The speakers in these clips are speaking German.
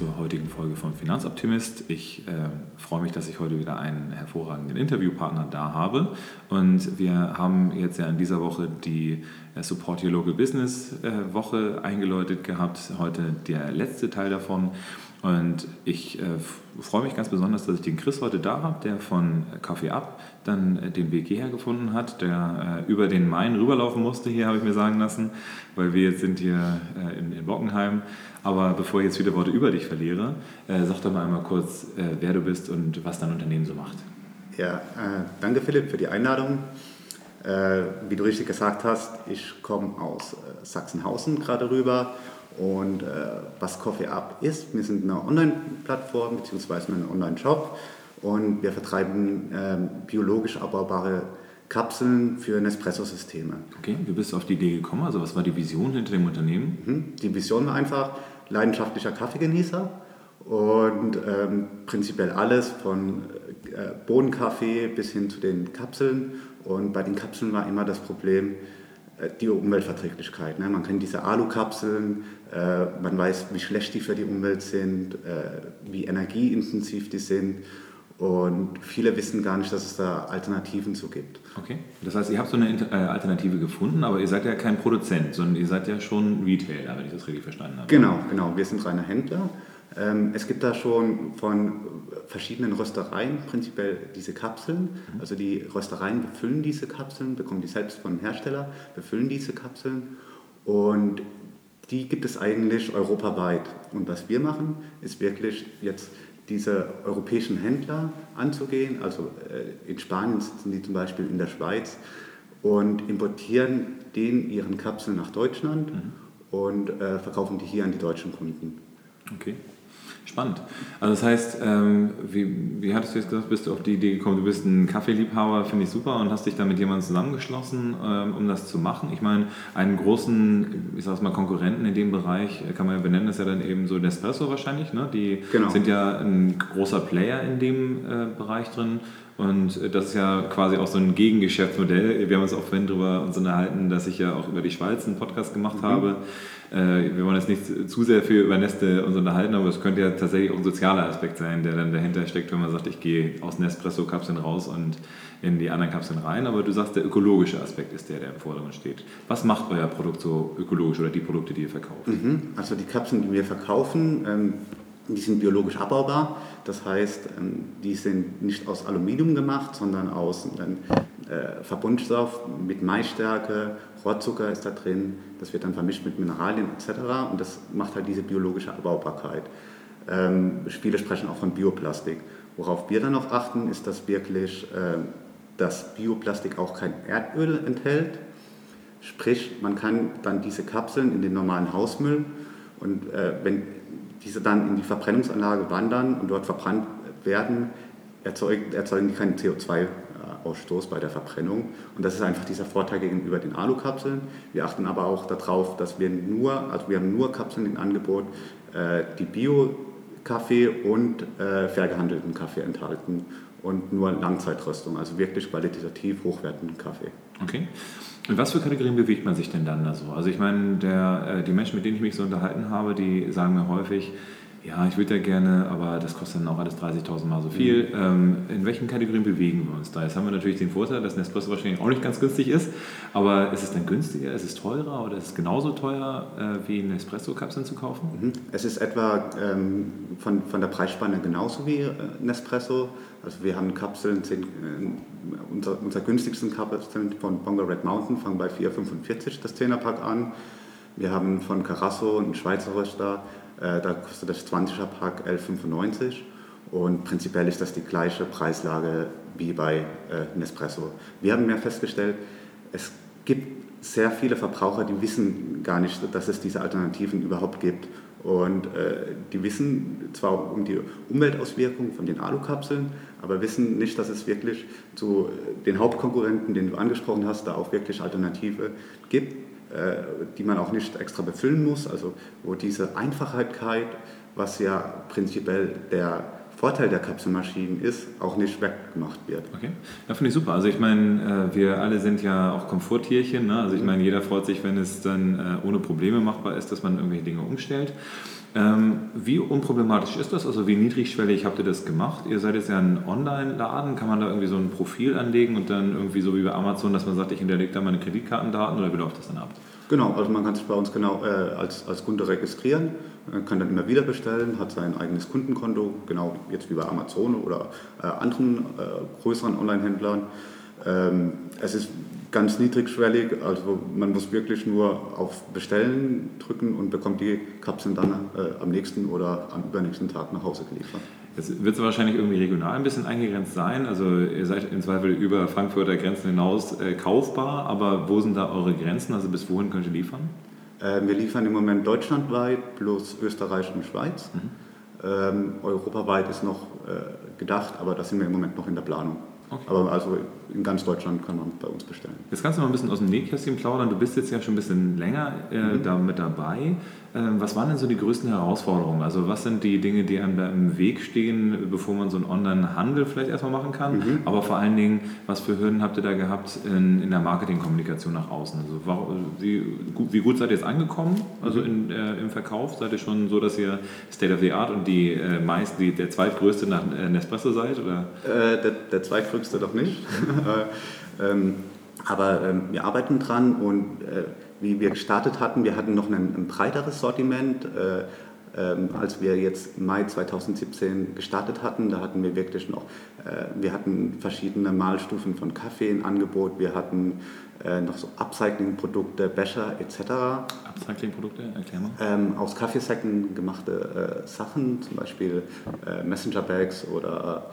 zur heutigen Folge von Finanzoptimist. Ich äh, freue mich, dass ich heute wieder einen hervorragenden Interviewpartner da habe. Und wir haben jetzt ja in dieser Woche die äh, Support Your Local Business äh, Woche eingeläutet gehabt. Heute der letzte Teil davon. Und ich äh, freue mich ganz besonders, dass ich den Chris heute da habe, der von Kaffee Up dann äh, den Weg hierher gefunden hat, der äh, über den Main rüberlaufen musste, hier habe ich mir sagen lassen, weil wir jetzt sind hier äh, in, in, Bockenheim. Aber bevor ich jetzt viele Worte über dich verliere, äh, sag doch mal einmal kurz, äh, wer du bist und was dein Unternehmen so macht. Ja, danke Philipp für die Einladung. wie du richtig gesagt hast, ich komme aus Sachsenhausen gerade rüber und äh, was Coffee Up ist, wir sind eine Online-Plattform bzw. ein Online-Shop und wir vertreiben äh, biologisch abbaubare Kapseln für Nespresso-Systeme. Okay, du bist auf die Idee gekommen, also was war die Vision hinter dem Unternehmen? Mhm. Die Vision war einfach leidenschaftlicher Kaffeegenießer und ähm, prinzipiell alles von äh, Bohnenkaffee bis hin zu den Kapseln. Und bei den Kapseln war immer das Problem, äh, die Umweltverträglichkeit. Ne? Man kennt diese Alukapseln, man weiß, wie schlecht die für die Umwelt sind, äh, wie energieintensiv die sind. Und viele wissen gar nicht, dass es da Alternativen zu gibt. Okay, das heißt, ihr habt so eine äh, Alternative gefunden, aber ihr seid ja kein Produzent, sondern ihr seid ja schon Retailer, wenn ich das richtig verstanden habe. Genau, genau. Wir sind reiner Händler. Ähm, es gibt da schon von verschiedenen Röstereien prinzipiell diese Kapseln. Mhm. Also die Röstereien befüllen diese Kapseln, bekommen die selbst vom Hersteller, befüllen diese Kapseln und die gibt es eigentlich europaweit. Und was wir machen, ist wirklich jetzt diese europäischen Händler anzugehen. Also äh, in Spanien sitzen die zum Beispiel in der Schweiz und importieren den ihren Kapseln nach Deutschland mhm. und äh, verkaufen die hier an die deutschen Kunden. Okay. Spannend. Also das heißt, ähm, wie, wie hattest du jetzt gesagt, bist du auf die Idee gekommen, du bist ein Kaffeeliebhaber, finde ich super, und hast dich da mit jemandem zusammengeschlossen, ähm, um das zu machen. Ich meine, einen großen, ich sag's mal, Konkurrenten in dem Bereich, äh, kann man ja benennen, ist ja dann eben so Nespresso wahrscheinlich. Ne? Die genau. sind ja ein großer Player in dem äh, Bereich drin. Und das ist ja quasi auch so ein Gegengeschäftsmodell. Wir haben uns auch vorhin darüber uns unterhalten, dass ich ja auch über die Schweiz einen Podcast gemacht mhm. habe. Äh, wir wollen jetzt nicht zu sehr viel über Neste uns unterhalten, aber es könnte ja tatsächlich auch ein sozialer Aspekt sein, der dann dahinter steckt, wenn man sagt, ich gehe aus Nespresso-Kapseln raus und in die anderen Kapseln rein. Aber du sagst, der ökologische Aspekt ist der, der im Vordergrund steht. Was macht euer Produkt so ökologisch oder die Produkte, die ihr verkauft? Mhm. Also die Kapseln, die wir verkaufen, ähm die sind biologisch abbaubar, das heißt, ähm, die sind nicht aus Aluminium gemacht, sondern aus einem äh, Verbundstoff mit Maisstärke, Rohrzucker ist da drin, das wird dann vermischt mit Mineralien etc. und das macht halt diese biologische Abbaubarkeit. Ähm, viele sprechen auch von Bioplastik. Worauf wir dann noch achten, ist, dass wirklich ähm, das Bioplastik auch kein Erdöl enthält. Sprich, man kann dann diese Kapseln in den normalen Hausmüll und äh, wenn diese dann in die Verbrennungsanlage wandern und dort verbrannt werden, erzeugen, erzeugen die keinen CO2-Ausstoß bei der Verbrennung. Und das ist einfach dieser Vorteil gegenüber den Alukapseln. Wir achten aber auch darauf, dass wir nur, also wir haben nur Kapseln im Angebot, äh, die Bio-Kaffee und äh, fair gehandelten Kaffee enthalten und nur Langzeitröstung, also wirklich qualitativ hochwertigen Kaffee. Okay. In was für Kategorien bewegt man sich denn dann da so? Also ich meine, der, äh, die Menschen, mit denen ich mich so unterhalten habe, die sagen mir häufig, ja, ich würde ja gerne, aber das kostet dann auch alles 30.000 Mal so viel. Mhm. Ähm, in welchen Kategorien bewegen wir uns da? Jetzt haben wir natürlich den Vorteil, dass Nespresso wahrscheinlich auch nicht ganz günstig ist, aber ist es dann günstiger, ist es teurer oder ist es genauso teuer äh, wie Nespresso-Kapseln zu kaufen? Mhm. Es ist etwa ähm, von, von der Preisspanne genauso wie äh, Nespresso. Also wir haben Kapseln, sind, äh, unser, unser günstigsten Kapseln von Bongo Red Mountain fangen bei 4,45 das 10er-Pack an. Wir haben von Carasso einen Schweizer Röster, äh, da kostet das 20er Pack 11,95 und prinzipiell ist das die gleiche Preislage wie bei äh, Nespresso. Wir haben mehr festgestellt, es gibt sehr viele Verbraucher, die wissen gar nicht, dass es diese Alternativen überhaupt gibt. Und äh, die wissen zwar um die Umweltauswirkungen von den Alukapseln, aber wissen nicht, dass es wirklich zu den Hauptkonkurrenten, den du angesprochen hast, da auch wirklich Alternative gibt. Äh, die man auch nicht extra befüllen muss, also wo diese Einfachheit, was ja prinzipiell der Vorteil der Kapselmaschinen ist, auch nicht weggemacht wird. Okay, ja, finde ich super. Also ich meine, äh, wir alle sind ja auch Komforttierchen. Ne? Also ich meine, jeder freut sich, wenn es dann äh, ohne Probleme machbar ist, dass man irgendwelche Dinge umstellt. Ähm, wie unproblematisch ist das? Also wie niedrigschwellig habt ihr das gemacht? Ihr seid jetzt ja ein Online-Laden. Kann man da irgendwie so ein Profil anlegen und dann irgendwie so wie bei Amazon, dass man sagt, ich hinterlege da meine Kreditkartendaten oder wie läuft das dann ab? Genau, also man kann sich bei uns genau äh, als, als Kunde registrieren, kann dann immer wieder bestellen, hat sein eigenes Kundenkonto, genau jetzt wie bei Amazon oder äh, anderen äh, größeren Online-Händlern. Ähm, es ist ganz niedrigschwellig. Also man muss wirklich nur auf Bestellen drücken und bekommt die Kapseln dann äh, am nächsten oder am übernächsten Tag nach Hause geliefert. Jetzt wird es wahrscheinlich irgendwie regional ein bisschen eingegrenzt sein. Also ihr seid im Zweifel über Frankfurter Grenzen hinaus äh, kaufbar, aber wo sind da eure Grenzen? Also bis wohin könnt ihr liefern? Äh, wir liefern im Moment deutschlandweit plus Österreich und Schweiz. Mhm. Ähm, europaweit ist noch äh, gedacht, aber da sind wir im Moment noch in der Planung. Okay. Aber also in ganz Deutschland kann man bei uns bestellen. Jetzt kannst du mal ein bisschen aus dem Nähkästchen plaudern. Du bist jetzt ja schon ein bisschen länger äh, mhm. da mit dabei. Ähm, was waren denn so die größten Herausforderungen? Also was sind die Dinge, die einem da im Weg stehen, bevor man so einen Online-Handel vielleicht erstmal machen kann? Mhm. Aber vor allen Dingen, was für Hürden habt ihr da gehabt in, in der Marketingkommunikation nach außen? Also wie, wie, gut seid ihr jetzt angekommen? Also in, äh, im Verkauf seid ihr schon so, dass ihr State of the Art und die äh, meist, die, der zweitgrößte nach äh, Nespresso seid? Oder? Äh, der, der zweitgrößte doch nicht. Äh, ähm, aber ähm, wir arbeiten dran und äh, wie wir gestartet hatten, wir hatten noch ein, ein breiteres Sortiment. Äh, ähm, als wir jetzt Mai 2017 gestartet hatten, da hatten wir wirklich noch, äh, wir hatten verschiedene Mahlstufen von Kaffee im Angebot, wir hatten äh, noch so Upcycling-Produkte, Becher etc. Upcycling-Produkte, erklär mal. Ähm, aus Kaffeesäcken gemachte äh, Sachen, zum Beispiel äh, Messenger-Bags oder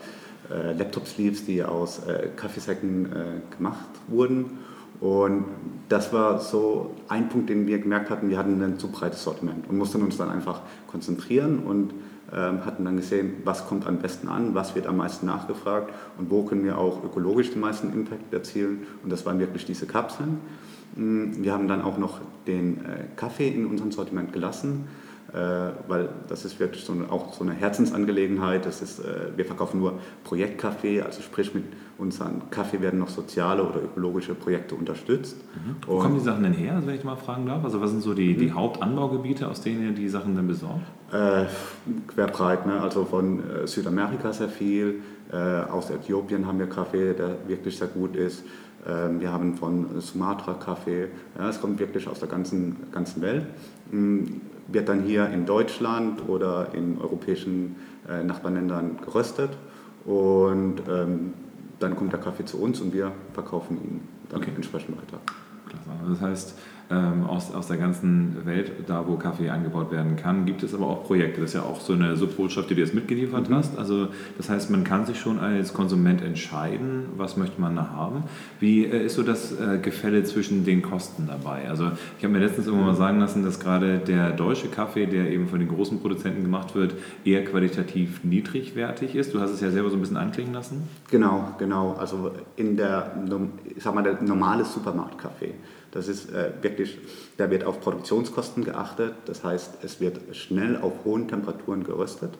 äh, Laptop-Sleeves, die aus Kaffeesäcken gemacht wurden. Und das war so ein Punkt, den wir gemerkt hatten, wir hatten ein zu breites Sortiment und mussten uns dann einfach konzentrieren und ähm, hatten dann gesehen, was kommt am besten an, was wird am meisten nachgefragt und wo können wir auch ökologisch den meisten Impact erzielen. Und das waren wirklich diese Kapseln. Mm, wir haben dann auch noch den äh, Kaffee in unserem Sortiment gelassen weil das ist wirklich so eine, auch so eine Herzensangelegenheit. Das ist, äh, wir verkaufen nur Projektkaffee, also sprich mit unseren Kaffee werden noch soziale oder ökologische Projekte unterstützt. Mhm. Wo kommen die Sachen denn her, wenn ich mal fragen darf? Also was sind so die, die mhm. Hauptanbaugebiete, aus denen ihr die Sachen dann besorgt? Äh, querbreit, ne? also von äh, Südamerika sehr viel, äh, aus Äthiopien haben wir Kaffee, der wirklich sehr gut ist. Ähm, wir haben von Sumatra Kaffee, ja, es kommt wirklich aus der ganzen, ganzen Welt. Mm, wird dann hier in Deutschland oder in europäischen äh, Nachbarländern geröstet und ähm, dann kommt der Kaffee zu uns und wir verkaufen ihn dann okay. entsprechend weiter. Klasse. Das heißt, ähm, aus, aus der ganzen Welt, da wo Kaffee angebaut werden kann. Gibt es aber auch Projekte. Das ist ja auch so eine Subbotschaft, die du jetzt mitgeliefert mhm. hast. Also das heißt, man kann sich schon als Konsument entscheiden, was möchte man da haben. Wie äh, ist so das äh, Gefälle zwischen den Kosten dabei? Also ich habe mir letztens irgendwann mal sagen lassen, dass gerade der deutsche Kaffee, der eben von den großen Produzenten gemacht wird, eher qualitativ niedrigwertig ist. Du hast es ja selber so ein bisschen anklingen lassen. Genau, genau. Also in der, ich sag mal, der normale Supermarktkaffee das ist äh, wirklich, da wird auf Produktionskosten geachtet. Das heißt, es wird schnell auf hohen Temperaturen geröstet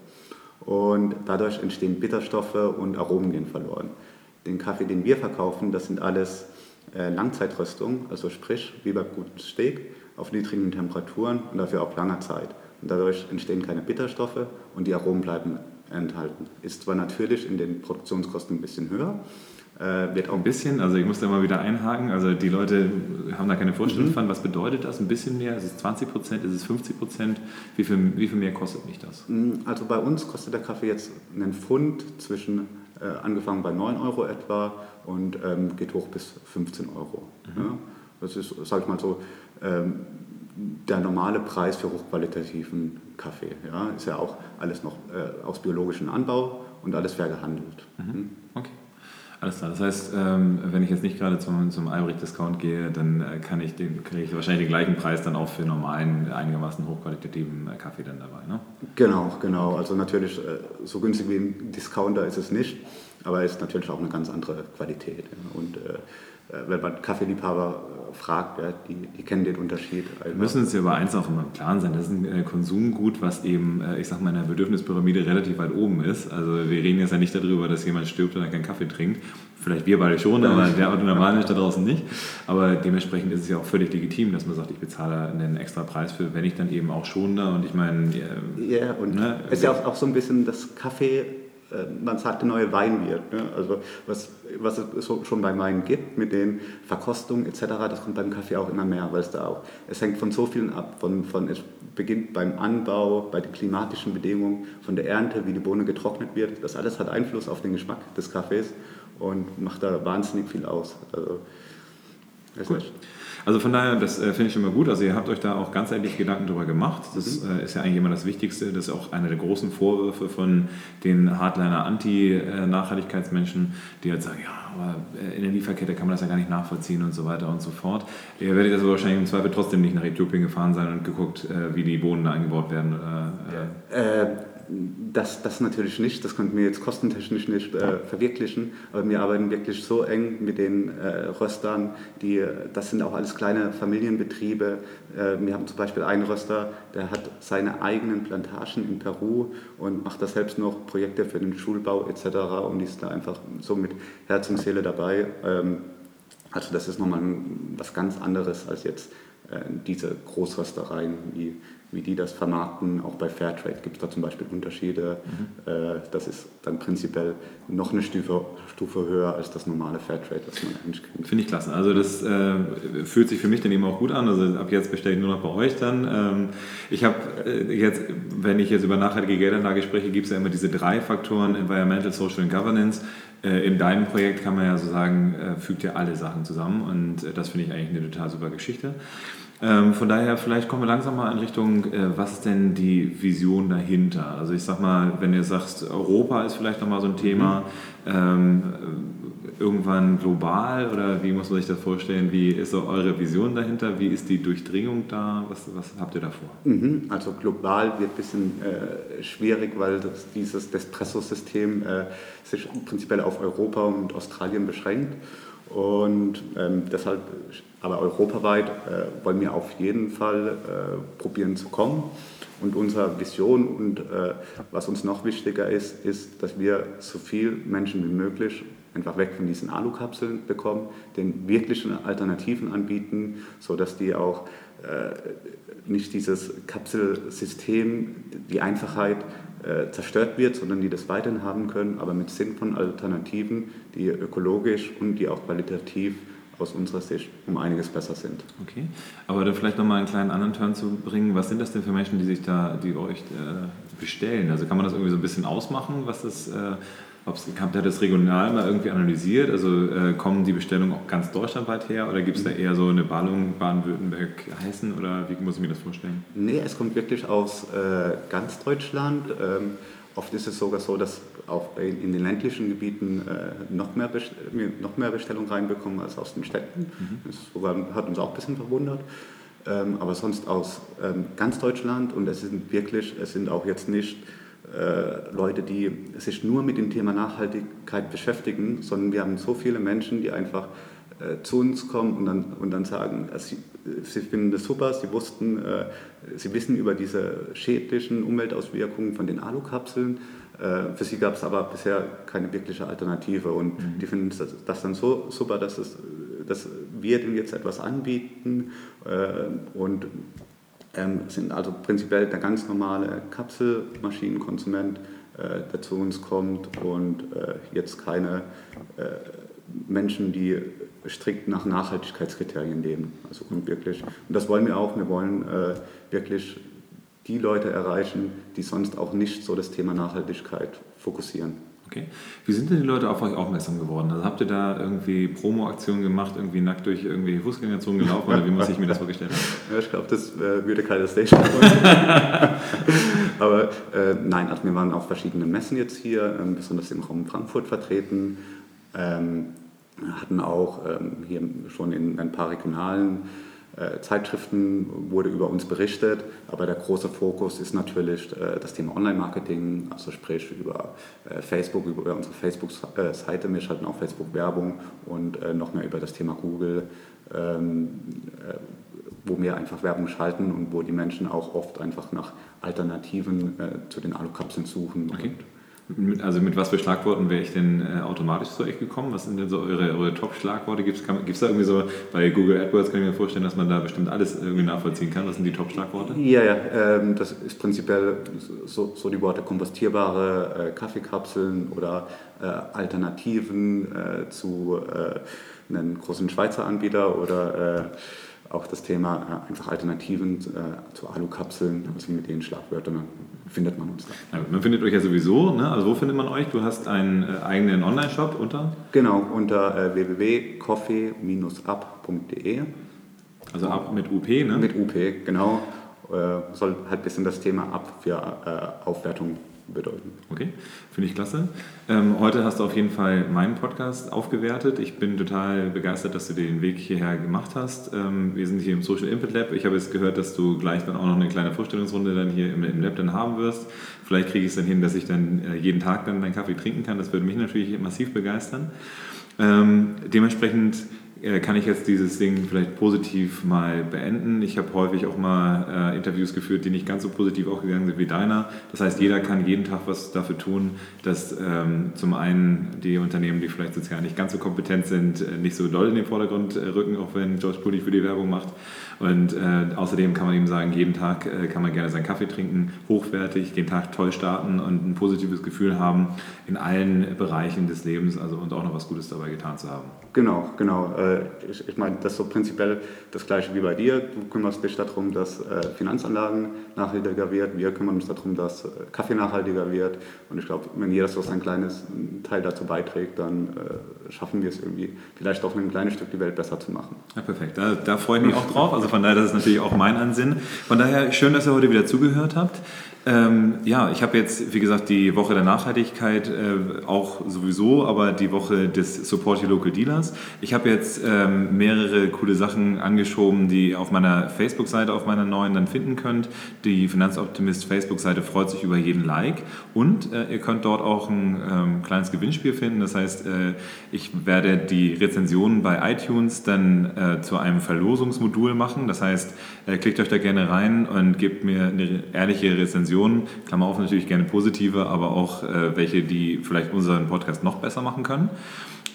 und dadurch entstehen Bitterstoffe und Aromen gehen verloren. Den Kaffee, den wir verkaufen, das sind alles äh, Langzeitröstungen, also sprich wie bei gutem Steak auf niedrigen Temperaturen und dafür auf langer Zeit. Und dadurch entstehen keine Bitterstoffe und die Aromen bleiben enthalten. Ist zwar natürlich in den Produktionskosten ein bisschen höher, äh, wird auch ein bisschen, also ich muss da mal wieder einhaken, also die Leute haben da keine Vorstellung mhm. von, was bedeutet das? Ein bisschen mehr? Ist es 20 Prozent? Ist es 50 Prozent? Wie viel, wie viel mehr kostet mich das? Mhm, also bei uns kostet der Kaffee jetzt einen Pfund zwischen, äh, angefangen bei 9 Euro etwa und ähm, geht hoch bis 15 Euro. Mhm. Ja? Das ist, sag ich mal so, ähm, der normale Preis für hochqualitativen Kaffee. Ja? Ist ja auch alles noch äh, aus biologischem Anbau und alles fair gehandelt. Mhm. Alles klar. Das heißt, ähm, wenn ich jetzt nicht gerade zum, zum Albrecht-Discount gehe, dann äh, kann ich den, kriege ich wahrscheinlich den gleichen Preis dann auch für normalen, einigermaßen hochqualitativen äh, Kaffee dann dabei. Ne? Genau, genau. Also natürlich, äh, so günstig wie ein Discounter ist es nicht. Aber ist natürlich auch eine ganz andere Qualität. Ja. Und äh, äh, wenn man Kaffeeliebhaber äh, fragt, ja, die, die kennen den Unterschied. Wir müssen uns ja über eins auch immer im Klaren sein. Das ist ein Konsumgut, was eben, ich sag mal, in der Bedürfnispyramide relativ weit oben ist. Also wir reden jetzt ja nicht darüber, dass jemand stirbt und er keinen Kaffee trinkt. Vielleicht wir beide schon, aber der Auto Normalmensch da draußen nicht. Aber dementsprechend ist es ja auch völlig legitim, dass man sagt, ich bezahle einen extra Preis für, wenn ich dann eben auch schon da und ich meine... Ja, und ne, es ist ja auch, auch so ein bisschen das Kaffee man sagt, der neue Wein wird. Ne? Also was, was es schon bei Wein gibt mit den Verkostungen etc., das kommt beim Kaffee auch immer mehr, weil es da auch, es hängt von so vielen ab, von, von es beginnt beim Anbau, bei den klimatischen Bedingungen, von der Ernte, wie die Bohne getrocknet wird. Das alles hat Einfluss auf den Geschmack des Kaffees und macht da wahnsinnig viel aus. Also, Gut. Also von daher, das äh, finde ich schon mal gut. Also ihr habt euch da auch ganzheitlich Gedanken darüber gemacht. Das mhm. äh, ist ja eigentlich immer das Wichtigste. Das ist auch einer der großen Vorwürfe von den Hardliner Anti-Nachhaltigkeitsmenschen, die halt sagen, ja, aber äh, in der Lieferkette kann man das ja gar nicht nachvollziehen und so weiter und so fort. Ihr werdet also wahrscheinlich im Zweifel trotzdem nicht nach Äthiopien gefahren sein und geguckt, äh, wie die Bohnen da eingebaut werden. Äh, das, das natürlich nicht, das konnten wir jetzt kostentechnisch nicht äh, verwirklichen, aber wir arbeiten wirklich so eng mit den äh, Röstern, die, das sind auch alles kleine Familienbetriebe. Äh, wir haben zum Beispiel einen Röster, der hat seine eigenen Plantagen in Peru und macht da selbst noch Projekte für den Schulbau etc. und ist da einfach so mit Herz und Seele dabei. Ähm, also das ist nochmal was ganz anderes als jetzt äh, diese Großröstereien wie wie die das vermarkten. Auch bei Fairtrade gibt es da zum Beispiel Unterschiede. Mhm. Äh, das ist dann prinzipiell noch eine Stufe, Stufe höher als das normale Fairtrade, das man eigentlich kennt. Finde ich klasse. Also das äh, fühlt sich für mich dann eben auch gut an. Also ab jetzt bestelle ich nur noch bei euch dann. Ähm, ich habe äh, jetzt, wenn ich jetzt über nachhaltige Geldanlage spreche, gibt es ja immer diese drei Faktoren, Environmental, Social und Governance. Äh, in deinem Projekt kann man ja so sagen, äh, fügt ja alle Sachen zusammen und das finde ich eigentlich eine total super Geschichte. Ähm, von daher, vielleicht kommen wir langsam mal in Richtung, äh, was ist denn die Vision dahinter? Also ich sag mal, wenn ihr sagst, Europa ist vielleicht nochmal so ein Thema, mhm. ähm, irgendwann global oder wie muss man sich das vorstellen? Wie ist so eure Vision dahinter? Wie ist die Durchdringung da? Was, was habt ihr da vor? Mhm. Also global wird ein bisschen äh, schwierig, weil das, dieses Despresso-System äh, sich prinzipiell auf Europa und Australien beschränkt. Und ähm, deshalb, aber europaweit äh, wollen wir auf jeden Fall äh, probieren zu kommen. Und unsere Vision und äh, was uns noch wichtiger ist, ist, dass wir so viele Menschen wie möglich einfach weg von diesen Alukapseln bekommen, den wirklichen Alternativen anbieten, sodass die auch äh, nicht dieses Kapselsystem, die Einfachheit äh, zerstört wird, sondern die das weiterhin haben können, aber mit sinnvollen Alternativen, die ökologisch und die auch qualitativ aus unserer Sicht um einiges besser sind. Okay, aber dann vielleicht nochmal einen kleinen anderen Turn zu bringen. Was sind das denn für Menschen, die sich da, die euch äh, bestellen? Also kann man das irgendwie so ein bisschen ausmachen, was das äh, habt ihr das regional mal irgendwie analysiert? Also äh, kommen die Bestellungen auch ganz deutschlandweit her oder gibt es da eher so eine Ballung Baden-Württemberg heißen oder wie muss ich mir das vorstellen? Nee, es kommt wirklich aus äh, ganz Deutschland. Ähm, oft ist es sogar so, dass auch in, in den ländlichen Gebieten äh, noch, mehr noch mehr Bestellungen reinbekommen als aus den Städten. Mhm. Das hat uns auch ein bisschen verwundert. Ähm, aber sonst aus ähm, ganz Deutschland und es sind wirklich, es sind auch jetzt nicht Leute, die sich nur mit dem Thema Nachhaltigkeit beschäftigen, sondern wir haben so viele Menschen, die einfach äh, zu uns kommen und dann, und dann sagen, äh, sie, sie finden das super, sie wussten, äh, sie wissen über diese schädlichen Umweltauswirkungen von den Alukapseln. Äh, für sie gab es aber bisher keine wirkliche Alternative und mhm. die finden das, das, dann so super, dass, es, dass wir denen jetzt etwas anbieten äh, und ähm, sind also prinzipiell der ganz normale Kapselmaschinenkonsument, äh, der zu uns kommt und äh, jetzt keine äh, Menschen, die strikt nach Nachhaltigkeitskriterien leben. Also und wirklich, und das wollen wir auch, wir wollen äh, wirklich die Leute erreichen, die sonst auch nicht so das Thema Nachhaltigkeit fokussieren. Okay. Wie sind denn die Leute auf euch aufmerksam geworden? Also habt ihr da irgendwie Promo-Aktionen gemacht, irgendwie nackt durch irgendwelche Fußgängerzonen gelaufen oder wie muss ich mir das vorgestellt haben? Ja, ich glaube, das äh, würde keine Station Aber äh, nein, also wir waren auf verschiedenen Messen jetzt hier, ähm, besonders im Raum Frankfurt vertreten, ähm, hatten auch ähm, hier schon in ein paar regionalen Zeitschriften wurde über uns berichtet, aber der große Fokus ist natürlich äh, das Thema Online-Marketing, also sprich über äh, Facebook, über unsere Facebook-Seite. Wir schalten auch Facebook-Werbung und noch mehr über das Thema Google, ähm, wo wir einfach Werbung schalten und wo die Menschen auch oft einfach nach Alternativen zu den Alukapseln suchen. Okay. Also mit was für Schlagworten wäre ich denn äh, automatisch zu euch gekommen? Was sind denn so eure, eure Top-Schlagworte? Gibt es da irgendwie so, bei Google AdWords kann ich mir vorstellen, dass man da bestimmt alles irgendwie nachvollziehen kann. Was sind die Top-Schlagworte? Ja, ja, ähm, das ist prinzipiell so, so die Worte kompostierbare äh, Kaffeekapseln oder äh, Alternativen äh, zu äh, einem großen Schweizer Anbieter oder äh, auch das Thema einfach Alternativen zu Alukapseln, also mit den Schlagwörtern findet man uns da. Ja, man findet euch ja sowieso, ne? also wo findet man euch? Du hast einen äh, eigenen Online-Shop unter? Genau, unter äh, www.coffee-up.de. Also ab mit UP, ne? Mit UP, genau. Äh, soll halt ein bisschen das Thema ab für äh, Aufwertung bedeuten. Okay, finde ich klasse. Ähm, heute hast du auf jeden Fall meinen Podcast aufgewertet. Ich bin total begeistert, dass du den Weg hierher gemacht hast. Ähm, wir sind hier im Social Input Lab. Ich habe jetzt gehört, dass du gleich dann auch noch eine kleine Vorstellungsrunde dann hier im, im Lab dann haben wirst. Vielleicht kriege ich es dann hin, dass ich dann äh, jeden Tag dann deinen Kaffee trinken kann. Das würde mich natürlich massiv begeistern. Ähm, dementsprechend kann ich jetzt dieses Ding vielleicht positiv mal beenden. Ich habe häufig auch mal äh, Interviews geführt, die nicht ganz so positiv aufgegangen sind wie deiner. Das heißt, jeder kann jeden Tag was dafür tun, dass ähm, zum einen die Unternehmen, die vielleicht sozial nicht ganz so kompetent sind, äh, nicht so doll in den Vordergrund äh, rücken, auch wenn George Pulli für die Werbung macht. Und äh, außerdem kann man ihm sagen, jeden Tag äh, kann man gerne seinen Kaffee trinken, hochwertig, den Tag toll starten und ein positives Gefühl haben in allen Bereichen des Lebens also, und auch noch was Gutes dabei getan zu haben. Genau, genau. Äh, ich, ich meine, das ist so prinzipiell das Gleiche wie bei dir. Du kümmerst dich darum, dass äh, Finanzanlagen nachhaltiger wird. Wir kümmern uns darum, dass äh, Kaffee nachhaltiger wird. Und ich glaube, wenn jeder so sein kleines Teil dazu beiträgt, dann schaffen wir es irgendwie, vielleicht auch ein kleines Stück die Welt besser zu machen. Ja, perfekt. Da, da freue ich mich auch drauf. Also von daher, das ist natürlich auch mein Ansinn. Von daher, schön, dass ihr heute wieder zugehört habt. Ähm, ja, ich habe jetzt, wie gesagt, die Woche der Nachhaltigkeit äh, auch sowieso, aber die Woche des Support Your Local Dealers. Ich habe jetzt ähm, mehrere coole Sachen angeschoben, die ihr auf meiner Facebook-Seite, auf meiner neuen dann finden könnt. Die Finanzoptimist Facebook-Seite freut sich über jeden Like und äh, ihr könnt dort auch ein ähm, kleines Gewinnspiel finden. Das heißt, äh, ich werde die Rezensionen bei iTunes dann äh, zu einem Verlosungsmodul machen. Das heißt, äh, klickt euch da gerne rein und gebt mir eine ehrliche Rezension Rezensionen, Klammer auf natürlich gerne positive, aber auch äh, welche, die vielleicht unseren Podcast noch besser machen können.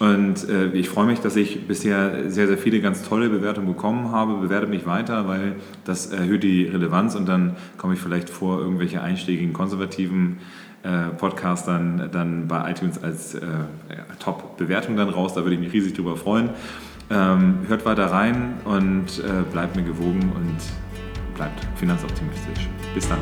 Und äh, ich freue mich, dass ich bisher sehr, sehr viele ganz tolle Bewertungen bekommen habe. Bewertet mich weiter, weil das erhöht die Relevanz und dann komme ich vielleicht vor irgendwelche einschlägigen konservativen äh, Podcastern dann bei iTunes als äh, Top-Bewertung dann raus. Da würde ich mich riesig drüber freuen. Ähm, hört weiter rein und äh, bleibt mir gewogen und bleibt finanzoptimistisch. Bis dann.